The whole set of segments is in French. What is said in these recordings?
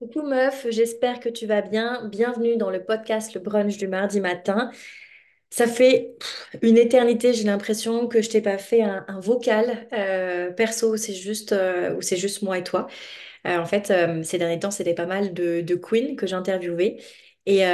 Coucou meuf, j'espère que tu vas bien. Bienvenue dans le podcast Le Brunch du mardi matin. Ça fait une éternité, j'ai l'impression que je t'ai pas fait un, vocal euh, perso c'est juste, euh, c'est juste moi et toi. Euh, en fait, euh, ces derniers temps, c'était pas mal de, de Queen que j'interviewais. Et,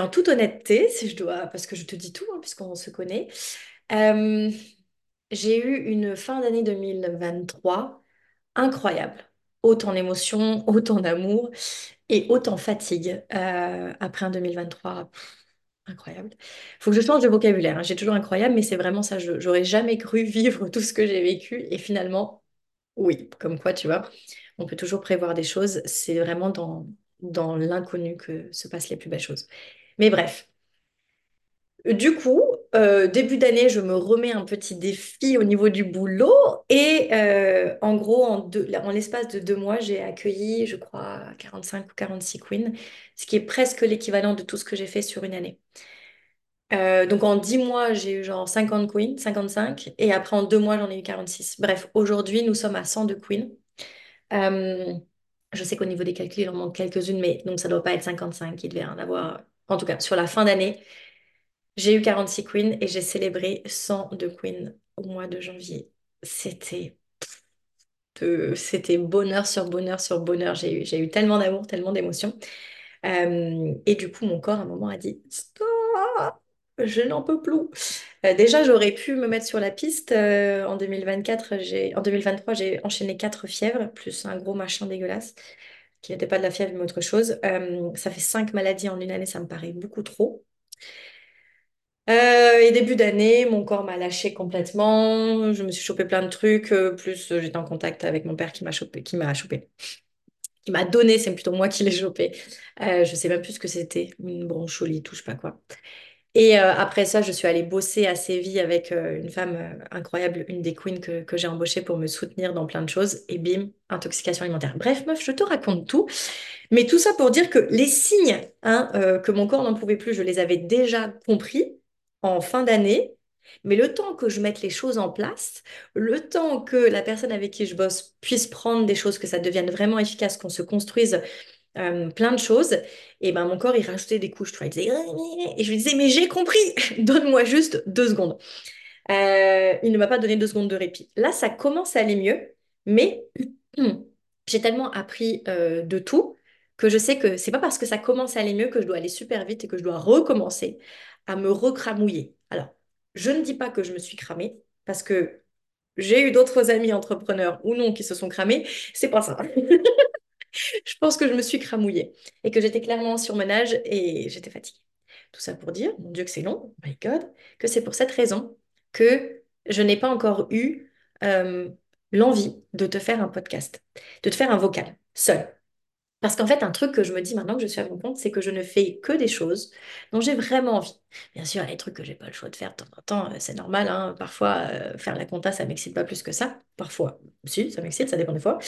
en toute honnêteté, si je dois, parce que je te dis tout, hein, puisqu'on se connaît, j'ai eu une fin d'année 2023 incroyable. Autant d'émotions, autant d'amour. Et autant fatigue euh, après un 2023 pff, incroyable. Faut que je change de vocabulaire. hein. J'ai toujours incroyable, mais c'est vraiment ça. J'aurais jamais cru vivre tout ce que j'ai vécu. Et finalement, oui, comme quoi, tu vois, on peut toujours prévoir des choses. C'est vraiment dans, dans l'inconnu que se passent les plus belles choses. Mais bref. Du coup, euh, début d'année, je me remets un petit défi au niveau du boulot et euh, en gros, en, l'espace de deux mois, j'ai accueilli, je crois, 45 ou 46 queens, ce qui est presque l'équivalent de tout ce que j'ai fait sur une année. Euh, donc en 10 mois, j'ai eu genre 50 queens, 55, et après en deux mois, j'en ai eu 46. Bref, aujourd'hui, nous sommes à 102 queens. Je sais qu'au niveau des calculs, il en manque quelques-unes, mais donc ça doit pas être 55, il devait en avoir, en tout cas, sur la fin d'année. J'ai eu 46 queens et j'ai célébré 102 queens au mois de janvier. C'était c'était bonheur sur bonheur sur bonheur. J'ai eu, j'ai eu tellement d'amour, tellement d'émotions. Euh, et du coup, mon corps, à un moment, a dit, Stop, je n'en peux plus. Euh, déjà, j'aurais pu me mettre sur la piste. Euh, en 2024, j'ai, en 2023, j'ai enchaîné quatre fièvres, plus un gros machin dégueulasse, qui n'était pas de la fièvre, mais autre chose. Ça fait cinq maladies en une année, ça me paraît beaucoup trop. Euh, et début d'année, mon corps m'a lâché complètement. Je me suis chopé plein de trucs. euh, plus euh, j'étais en contact avec mon père qui m'a chopé, qui m'a chopé, qui m'a donné. C'est plutôt moi qui l'ai chopé. Euh, je sais même plus ce que c'était, une broncholie, tout, je sais pas quoi. Et euh, après ça, je suis allée bosser à Séville avec une femme incroyable, une des queens que, que j'ai embauchée pour me soutenir dans plein de choses. Et bim, intoxication alimentaire. Bref, meuf, je te raconte tout. Mais tout ça pour dire que les signes hein, que mon corps n'en pouvait plus, je les avais déjà compris en fin d'année. Mais le temps que je mette les choses en place, le temps que la personne avec qui je bosse puisse prendre des choses, que ça devienne vraiment efficace, qu'on se construise euh, plein de choses, et ben mon corps il rajoutait des couches, tu vois, il disait, et je lui disais, mais j'ai compris, donne-moi juste deux secondes. Euh, il ne m'a pas donné deux secondes de répit. Là, ça commence à aller mieux, mais j'ai tellement appris euh, de tout que je sais que c'est pas parce que ça commence à aller mieux que je dois aller super vite et que je dois recommencer à me recramouiller. Alors, je ne dis pas que je me suis cramée parce que j'ai eu d'autres amis entrepreneurs ou non qui se sont cramés. C'est pas ça. Je pense que je me suis cramouillée et que j'étais clairement en surmenage et j'étais fatiguée. Tout ça pour dire, mon Dieu que c'est long, oh my God, que c'est pour cette raison que je n'ai pas encore eu euh, l'envie de te faire un podcast, de te faire un vocal, seul. Parce qu'en fait, un truc que je me dis maintenant que je suis à mon compte, c'est que je ne fais que des choses dont j'ai vraiment envie. Bien sûr, il trucs que j'ai pas le choix de faire de temps en temps, euh, c'est normal. hein. Parfois, euh, faire la compta, ça m'excite pas plus que ça. Parfois, si, ça m'excite, ça dépend des fois.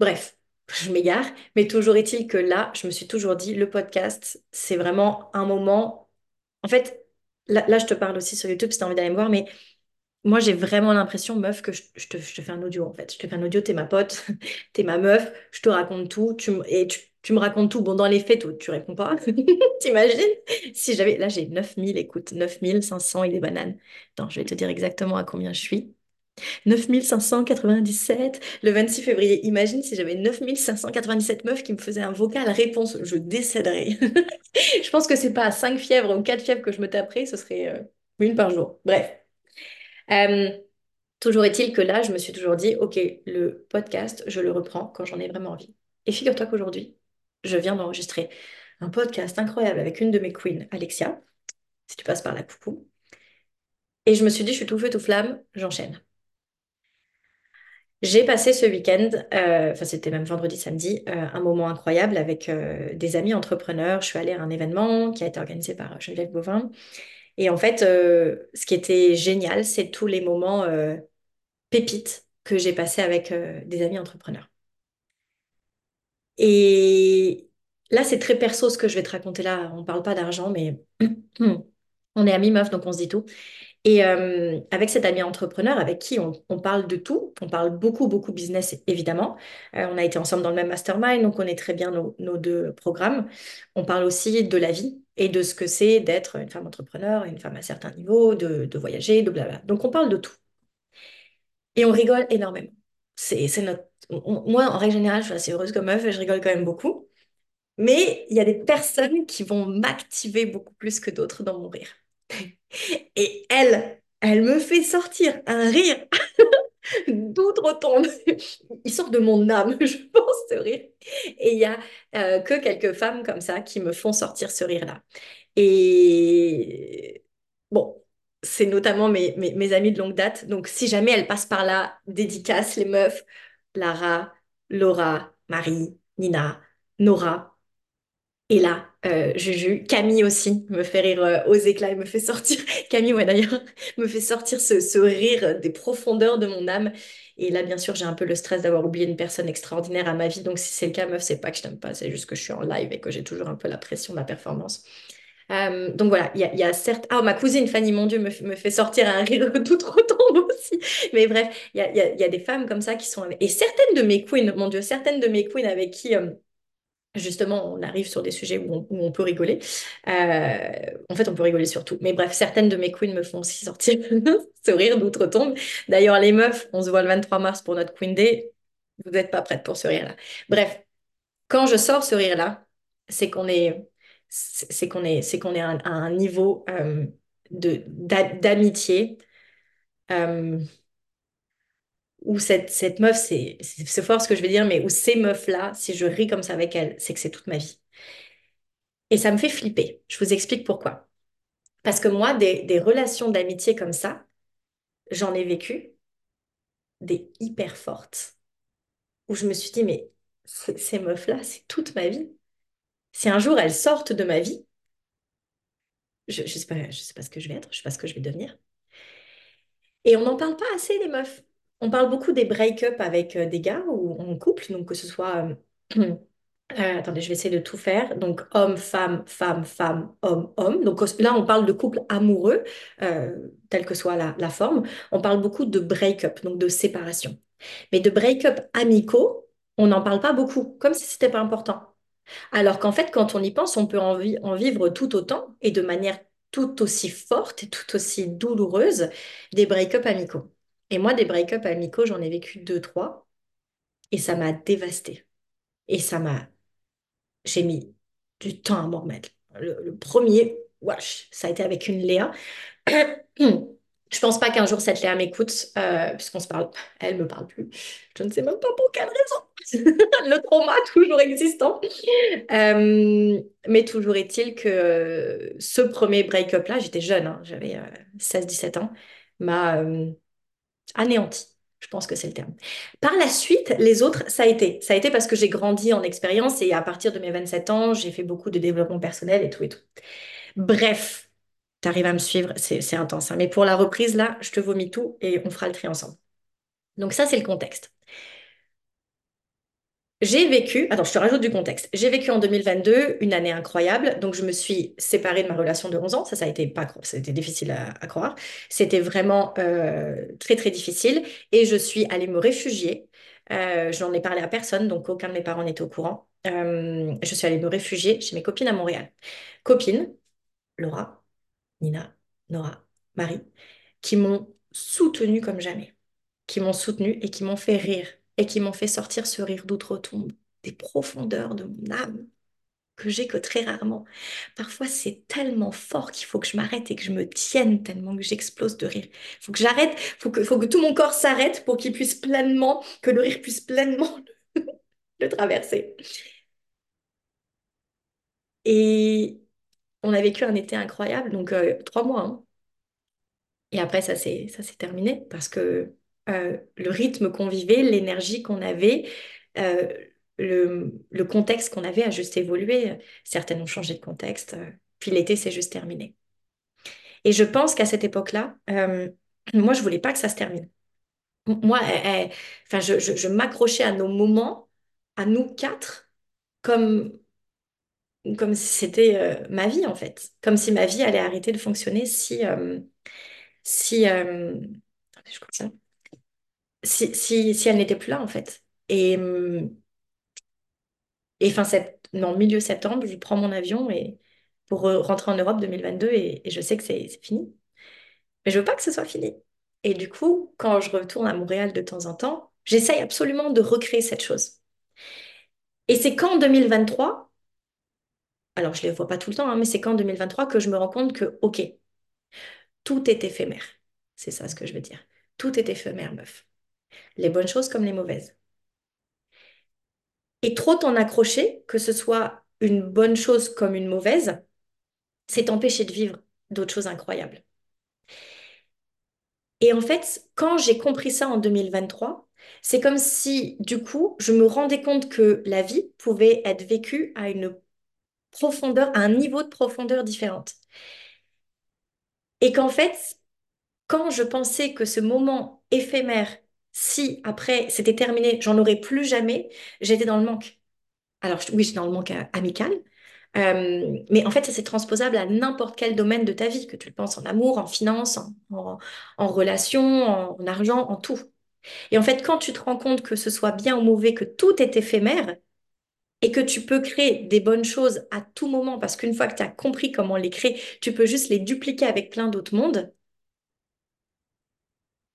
Bref, je m'égare. Mais toujours est-il que là, je me suis toujours dit, le podcast, c'est vraiment un moment. En fait, là, là, je te parle aussi sur YouTube si tu as envie d'aller me voir, mais moi, j'ai vraiment l'impression, meuf, que je, te, je te fais un audio, en fait. Je te fais un audio, t'es ma pote, t'es ma meuf, je te raconte tout, tu, et tu, tu me racontes tout. Bon, dans les faits, toi, tu réponds pas. T'imagines? Si j'avais... Là, j'ai 9000 écoute, 9500 et des bananes. Attends, je vais te dire exactement à combien je suis. 9597, le 26 février. Imagine si j'avais 9597 meufs qui me faisaient un vocal réponse, je décéderais. Je pense que c'est pas à 5 fièvres ou 4 fièvres que je me taperais, ce serait euh, une par jour. Bref. Euh, Toujours est-il que là, je me suis toujours dit, OK, le podcast, je le reprends quand j'en ai vraiment envie. Et figure-toi qu'aujourd'hui, je viens d'enregistrer un podcast incroyable avec une de mes queens, Alexia, si tu passes par là, coucou. Et je me suis dit, je suis tout feu, tout flamme, j'enchaîne. J'ai passé ce week-end, euh, enfin c'était même vendredi, samedi, euh, un moment incroyable avec des amis entrepreneurs. Je suis allée à un événement qui a été organisé par Geneviève Gauvin. Et en fait, euh, ce qui était génial, c'est tous les moments euh, pépites que j'ai passés avec euh, des amis entrepreneurs. Et là, c'est très perso ce que je vais te raconter là. On ne parle pas d'argent, mais on est amis meufs, donc on se dit tout. Et avec cet ami entrepreneur avec qui on, parle de tout, on parle beaucoup, beaucoup business évidemment. On a été ensemble dans le même mastermind, donc on connaît très bien nos deux programmes. On parle aussi de la vie et de ce que c'est d'être une femme entrepreneur, une femme à certains niveaux, de, de voyager, de blabla. Donc on parle de tout. Et on rigole énormément. C'est, notre... moi, en règle générale, je suis assez heureuse comme meuf et je rigole quand même beaucoup. Mais il y a des personnes qui vont m'activer beaucoup plus que d'autres dans mon rire. Et elle, elle me fait sortir un rire d'outre-tombe. Il sort de mon âme, je pense, ce rire. Et il y a euh, que quelques femmes comme ça qui me font sortir ce rire-là. Et bon, c'est notamment mes, mes, amies de longue date. Donc, si jamais elles passent par là, dédicace les meufs, Lara, Laura, Marie, Nina, Nora. Et là, euh, Juju, Camille aussi me fait rire euh, aux éclats et me fait sortir, Camille, ouais d'ailleurs, me fait sortir ce, ce rire des profondeurs de mon âme. Et là, bien sûr, j'ai un peu le stress d'avoir oublié une personne extraordinaire à ma vie. Donc, si c'est le cas, meuf, c'est pas que je t'aime pas, c'est juste que je suis en live et que j'ai toujours un peu la pression de la performance. Euh, donc voilà, il y a, certes... Ah, ma cousine Fanny, mon Dieu, me, me fait sortir un rire tout retombe aussi. Mais bref, il y a, y a- des femmes comme ça qui sont... Et certaines de mes queens, mon Dieu, certaines de mes queens avec qui... euh, Justement, on arrive sur des sujets où on, peut rigoler. Euh, en fait, on peut rigoler sur tout. Mais bref, certaines de mes queens me font aussi sortir ce rire d'outre-tombe. D'ailleurs, les meufs, on se voit le 23 mars pour notre Queen Day. Vous n'êtes pas prêtes pour ce rire-là. Bref, quand je sors ce rire-là, c'est qu'on est, c'est qu'on est, c'est qu'on est à un, niveau euh, de, d'a- d'amitié euh, où cette, cette meuf, c'est, fort ce que je vais dire, mais où ces meufs-là, si je ris comme ça avec elles, c'est que c'est toute ma vie. Et ça me fait flipper. Je vous explique pourquoi. Parce que moi, des, des relations d'amitié comme ça, j'en ai vécu des hyper fortes, où je me suis dit, mais ces meufs-là, c'est toute ma vie. Si un jour elles sortent de ma vie, je ne sais pas, je sais pas ce que je vais être, je sais pas ce que je vais devenir. Et on n'en parle pas assez, les meufs. On parle beaucoup des break-up avec euh, des gars ou en couple, donc que ce soit... euh, euh, attendez, je vais essayer de tout faire. Donc, homme, femme, femme, femme, homme, homme. Donc là, on parle de couple amoureux, telle que soit la, forme. On parle beaucoup de break-up, donc de séparation. Mais de break-up amicaux, on n'en parle pas beaucoup, comme si c'était pas important. Alors qu'en fait, quand on y pense, on peut en vivre tout autant et de manière tout aussi forte et tout aussi douloureuse des break-up amicaux. Et moi, des break-up amicaux, j'en ai vécu deux, trois, et ça m'a dévastée. Et ça m'a... J'ai mis du temps à m'en remettre. Le, premier, wesh, ça a été avec une Léa. Je pense pas qu'un jour cette Léa m'écoute, euh, puisqu'on se parle, elle me parle plus. Je ne sais même pas pour quelle raison. Le trauma toujours existant. Euh, mais toujours est-il que ce premier break-up-là, j'étais jeune, hein, j'avais euh, 16-17 ans, m'a euh, anéanti. Je pense que c'est le terme. Par la suite, les autres, ça a été. Ça a été parce que j'ai grandi en expérience et à partir de mes 27 ans, j'ai fait beaucoup de développement personnel et tout et tout. Bref, t'arrives à me suivre, c'est c'est intense. hein. Mais pour la reprise, là, je te vomis tout et on fera le tri ensemble. Donc ça, c'est le contexte. J'ai vécu, attends, je te rajoute du contexte. J'ai vécu en 2022 une année incroyable. Donc, je me suis séparée de ma relation de 11 ans. Ça, ça a été pas, c'était difficile à, à croire. C'était vraiment euh, très, très difficile. Et je suis allée me réfugier. Euh, je n'en ai parlé à personne, donc aucun de mes parents n'était au courant. Euh, je suis allée me réfugier chez mes copines à Montréal. Copines, Laura, Nina, Nora, Marie, qui m'ont soutenue comme jamais qui m'ont soutenue et qui m'ont fait rire et qui m'ont fait sortir ce rire d'outre-tombe des profondeurs de mon âme que j'ai que très rarement. Parfois, c'est tellement fort qu'il faut que je m'arrête et que je me tienne tellement que j'explose de rire. Il faut que j'arrête, que, faut que tout mon corps s'arrête pour qu'il puisse pleinement, que le rire puisse pleinement le traverser. Et on a vécu un été incroyable, donc euh, trois mois. hein. Et après, ça s'est terminé parce que euh, le rythme qu'on vivait, l'énergie qu'on avait, euh, le, contexte qu'on avait a juste évolué. Certaines ont changé de contexte, euh, puis l'été s'est juste terminé. Et je pense qu'à cette époque-là, moi, je voulais pas que ça se termine. Moi, eh, eh, enfin, je, m'accrochais à nos moments, à nous quatre, comme, comme si c'était ma vie, en fait. Comme si ma vie allait arrêter de fonctionner si... euh, si, euh, je. Si, si, si elle n'était plus là, en fait. Et, hum, et fin sept... non, milieu septembre, je prends mon avion et pour euh, rentrer en Europe 2022 et, je sais que c'est c'est fini. Mais je veux pas que ce soit fini. Et du coup, quand je retourne à Montréal de temps en temps, j'essaye absolument de recréer cette chose. Et c'est qu'en 2023, alors je ne les vois pas tout le temps, hein, mais c'est qu'en 2023 que je me rends compte que, OK, tout est éphémère. C'est ça ce que je veux dire. Tout est éphémère, meuf. Les bonnes choses comme les mauvaises. Et trop t'en accrocher, que ce soit une bonne chose comme une mauvaise, c'est t'empêcher de vivre d'autres choses incroyables. Et en fait, quand j'ai compris ça en 2023, c'est comme si, du coup, je me rendais compte que la vie pouvait être vécue à une profondeur, à un niveau de profondeur différente. Et qu'en fait, quand je pensais que ce moment éphémère, si après c'était terminé, j'en aurais plus jamais, j'étais dans le manque. Alors oui, j'étais dans le manque euh, amical, euh, mais en fait, c'est transposable à n'importe quel domaine de ta vie, que tu le penses en amour, en finance, en, en, relation, en argent, en tout. Et en fait, quand tu te rends compte que ce soit bien ou mauvais, que tout est éphémère, et que tu peux créer des bonnes choses à tout moment, parce qu'une fois que tu as compris comment les créer, tu peux juste les dupliquer avec plein d'autres mondes,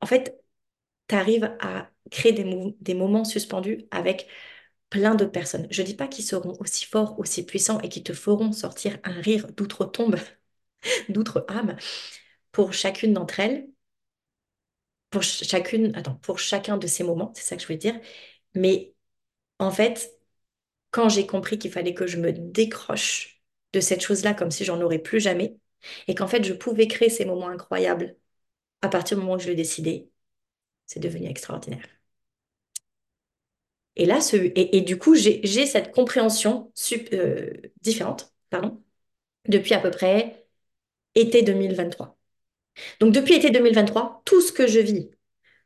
en fait, tu arrives à créer des, moments suspendus avec plein d'autres personnes. Je dis pas qu'ils seront aussi forts, aussi puissants et qui te feront sortir un rire d'outre-tombe, d'outre-âme pour chacune d'entre elles, pour ch- chacune, pour chacun de ces moments, c'est ça que je voulais dire. Mais en fait, quand j'ai compris qu'il fallait que je me décroche de cette chose-là comme si j'en aurais plus jamais, et qu'en fait je pouvais créer ces moments incroyables à partir du moment où je l'ai décidé, c'est devenu extraordinaire. Et là, et, du coup, j'ai cette compréhension euh, différente, pardon, depuis à peu près été 2023. Donc depuis été 2023, tout ce que je vis,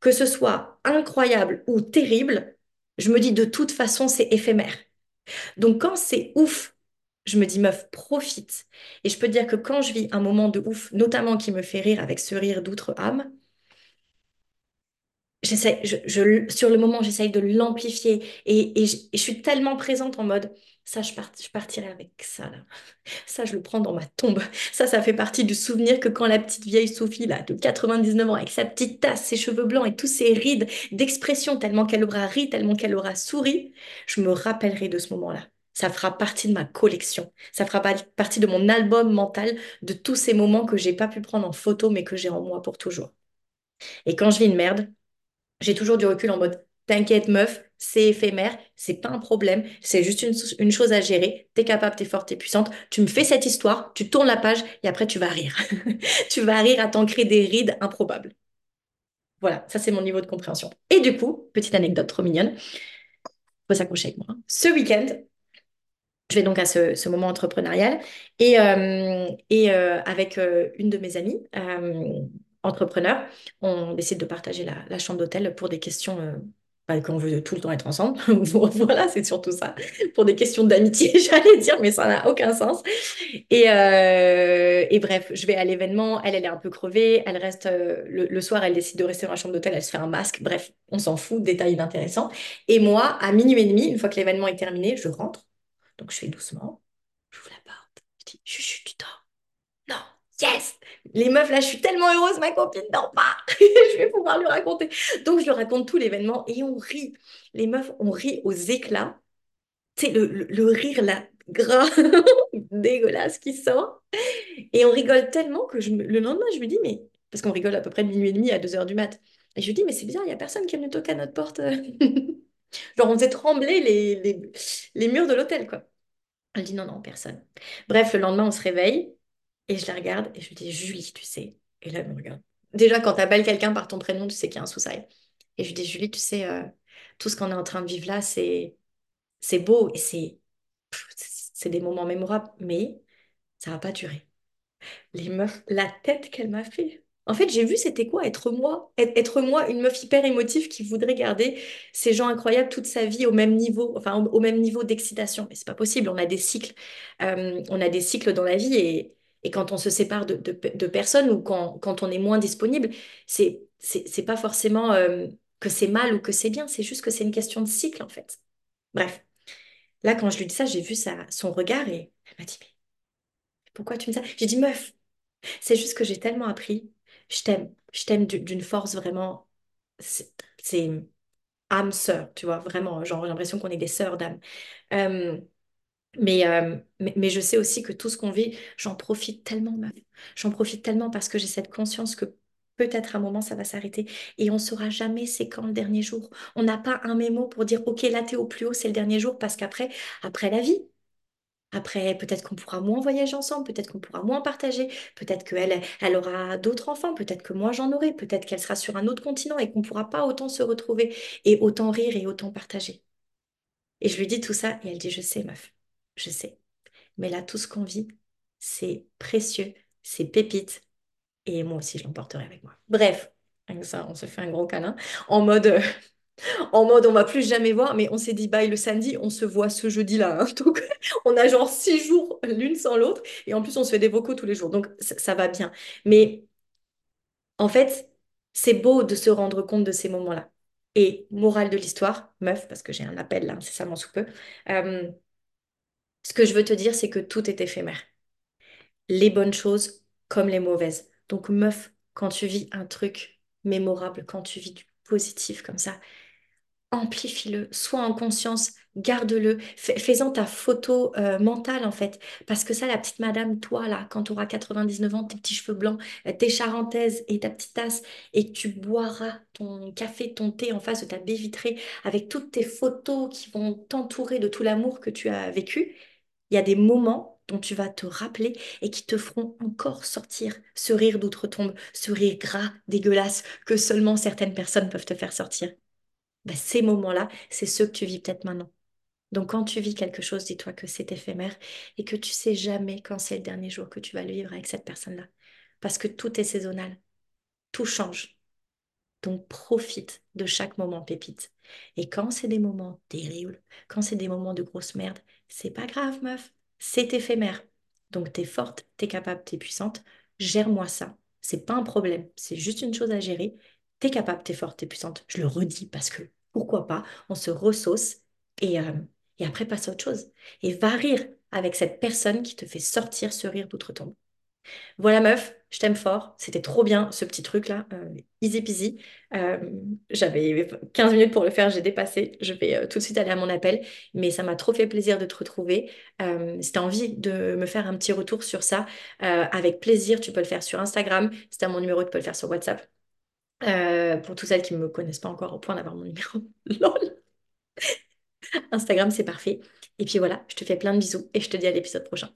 que ce soit incroyable ou terrible, je me dis de toute façon, c'est éphémère. Donc quand c'est ouf, je me dis meuf, profite. Et je peux dire que quand je vis un moment de ouf, notamment qui me fait rire avec ce rire d'outre-âme, J'essaie, je, je- sur le moment, j'essaye de l'amplifier et, et je, suis tellement présente en mode, ça, je, part- je partirai avec ça, là. Ça, je le prends dans ma tombe. Ça, ça fait partie du souvenir que quand la petite vieille Sophie, là, de 99 ans, avec sa petite tasse, ses cheveux blancs et tous ses rides d'expression, tellement qu'elle aura ri, tellement qu'elle aura souri, je me rappellerai de ce moment-là. Ça fera partie de ma collection. Ça fera pa- partie de mon album mental de tous ces moments que j'ai pas pu prendre en photo, mais que j'ai en moi pour toujours. Et quand je vis une merde, j'ai toujours du recul en mode, t'inquiète meuf, c'est éphémère, c'est pas un problème, c'est juste une, chose à gérer, t'es capable, t'es forte, t'es puissante, tu me fais cette histoire, tu tournes la page et après tu vas rire. Tu vas rire à t'en créer des rides improbables. Voilà, ça c'est mon niveau de compréhension. Et du coup, petite anecdote trop mignonne, faut s'accrocher avec moi. hein. Ce week-end, je vais donc à ce, moment entrepreneurial et, euh, euh, avec euh, une de mes amies entrepreneurs, on décide de partager la, chambre d'hôtel pour des questions euh, bah, qu'on veut tout le temps être ensemble. Voilà, c'est surtout ça. Pour des questions d'amitié, j'allais dire, mais ça n'a aucun sens. Et, euh, et bref, je vais à l'événement. Elle, elle est un peu crevée. Elle reste euh, le, soir, elle décide de rester dans la chambre d'hôtel. Elle se fait un masque. Bref, on s'en fout. Détail inintéressant. Et moi, à minuit et demi, une fois que l'événement est terminé, je rentre. Donc, je fais doucement. J'ouvre la porte. Je dis, chut, tu dors. Non, yes! Les meufs, là, je suis tellement heureuse, ma copine dort pas. Je vais pouvoir lui raconter. Donc, je lui raconte tout l'événement et on rit. Les meufs, on rit aux éclats. Sais, le, le, le rire là, gras, dégueulasse qui sort. Et on rigole tellement que le lendemain, je me dis, mais. Parce qu'on rigole à peu près de minuit et demi à 2 heures du mat. Et je lui dis, mais c'est bizarre, il n'y a personne qui est venu toquer à notre porte. Genre, on faisait trembler les, les, les murs de l'hôtel, quoi. Elle dit non, non, personne. Bref, le lendemain, on se réveille et je la regarde et je lui dis Julie, tu sais. Et là, elle me regarde. Déjà, quand tu appelles quelqu'un par ton prénom, tu sais qu'il y a un sous-sail. Et je lui dis Julie, tu sais, euh, tout ce qu'on est en train de vivre là, c'est c'est beau et c'est c'est des moments mémorables, mais ça va pas durer. Les meufs, la tête qu'elle m'a fait. En fait, j'ai vu c'était quoi être moi, être, moi, une meuf hyper émotive qui voudrait garder ces gens incroyables toute sa vie au même niveau, enfin au même niveau d'excitation. Mais c'est pas possible, on a des cycles, Euh, on a des cycles dans la vie et, Et quand on se sépare de, de- personnes ou quand, quand on est moins disponible, c'est, c'est, pas forcément euh, que c'est mal ou que c'est bien, c'est juste que c'est une question de cycle en fait. Bref, là quand je lui dis ça, j'ai vu sa, son regard et elle m'a dit, mais pourquoi tu me dis ça? J'ai dit, meuf, c'est juste que j'ai tellement appris. Je t'aime, je t'aime du- d'une force vraiment. C'est c'est âme sœur, tu vois, vraiment. Genre, j'ai l'impression qu'on est des sœurs d'âme. Euh, mais, euh, mais, mais je sais aussi que tout ce qu'on vit, j'en profite tellement, meuf. J'en profite tellement parce que j'ai cette conscience que peut-être à un moment ça va s'arrêter et on saura jamais c'est quand le dernier jour. On n'a pas un mémo pour dire ok là t'es au plus haut, c'est le dernier jour parce qu'après, après la vie. Après, peut-être qu'on pourra moins voyager ensemble, peut-être qu'on pourra moins partager, peut-être qu'elle, elle aura d'autres enfants, peut-être que moi j'en aurai, peut-être qu'elle sera sur un autre continent et qu'on pourra pas autant se retrouver et autant rire et autant partager. Et je lui dis tout ça et elle dit, je sais, meuf, je sais. Mais là, tout ce qu'on vit, c'est précieux, c'est pépite et moi aussi je l'emporterai avec moi. Bref, avec ça, on se fait un gros câlin en mode, euh, en mode on va plus jamais voir, mais on s'est dit bye le samedi, on se voit ce jeudi-là. hein. Donc on a genre six jours l'une sans l'autre et en plus on se fait des vocaux tous les jours. Donc ça, va bien. Mais en fait, c'est beau de se rendre compte de ces moments-là. Et morale de l'histoire, meuf, parce que j'ai un appel là incessamment sous peu, euh, ce que je veux te dire, c'est que tout est éphémère. Les bonnes choses comme les mauvaises. Donc meuf, quand tu vis un truc mémorable, quand tu vis du positif comme ça, amplifie-le, sois en conscience, garde-le, Fais- fais-en ta photo euh, mentale en fait. Parce que ça, la petite madame, toi là, quand tu auras 99 ans, tes petits cheveux blancs, euh, tes charentaises et ta petite tasse, et que tu boiras ton café, ton thé en face de ta baie vitrée, avec toutes tes photos qui vont t'entourer de tout l'amour que tu as vécu, il y a des moments dont tu vas te rappeler et qui te feront encore sortir ce rire d'outre-tombe, ce rire gras, dégueulasse, que seulement certaines personnes peuvent te faire sortir ben, ces moments-là, c'est ceux que tu vis peut-être maintenant. Donc quand tu vis quelque chose, dis-toi que c'est éphémère et que tu sais jamais quand c'est le dernier jour que tu vas le vivre avec cette personne-là. Parce que tout est saisonnal, tout change. Donc profite de chaque moment pépite. Et quand c'est des moments terribles, quand c'est des moments de grosse merde, c'est pas grave, meuf. C'est éphémère. Donc t'es forte, t'es capable, t'es puissante. Gère-moi ça. C'est pas un problème. C'est juste une chose à gérer. T'es capable, t'es forte, t'es puissante. Je le redis parce que pourquoi pas, on se ressauce et, euh, et après passe à autre chose. Et va rire avec cette personne qui te fait sortir ce rire d'outre-tombe. Voilà meuf, je t'aime fort. C'était trop bien ce petit truc-là. euh, easy peasy. Euh, j'avais 15 minutes pour le faire, j'ai dépassé. Je vais tout de suite aller à mon appel. Mais ça m'a trop fait plaisir de te retrouver. Si tu as envie de me faire un petit retour sur ça, avec plaisir, tu peux le faire sur Instagram. Si tu as mon numéro, tu peux le faire sur WhatsApp. Euh, pour toutes celles qui ne me connaissent pas encore au point d'avoir mon numéro. Lol. Instagram, c'est parfait. Et puis voilà, je te fais plein de bisous et je te dis à l'épisode prochain.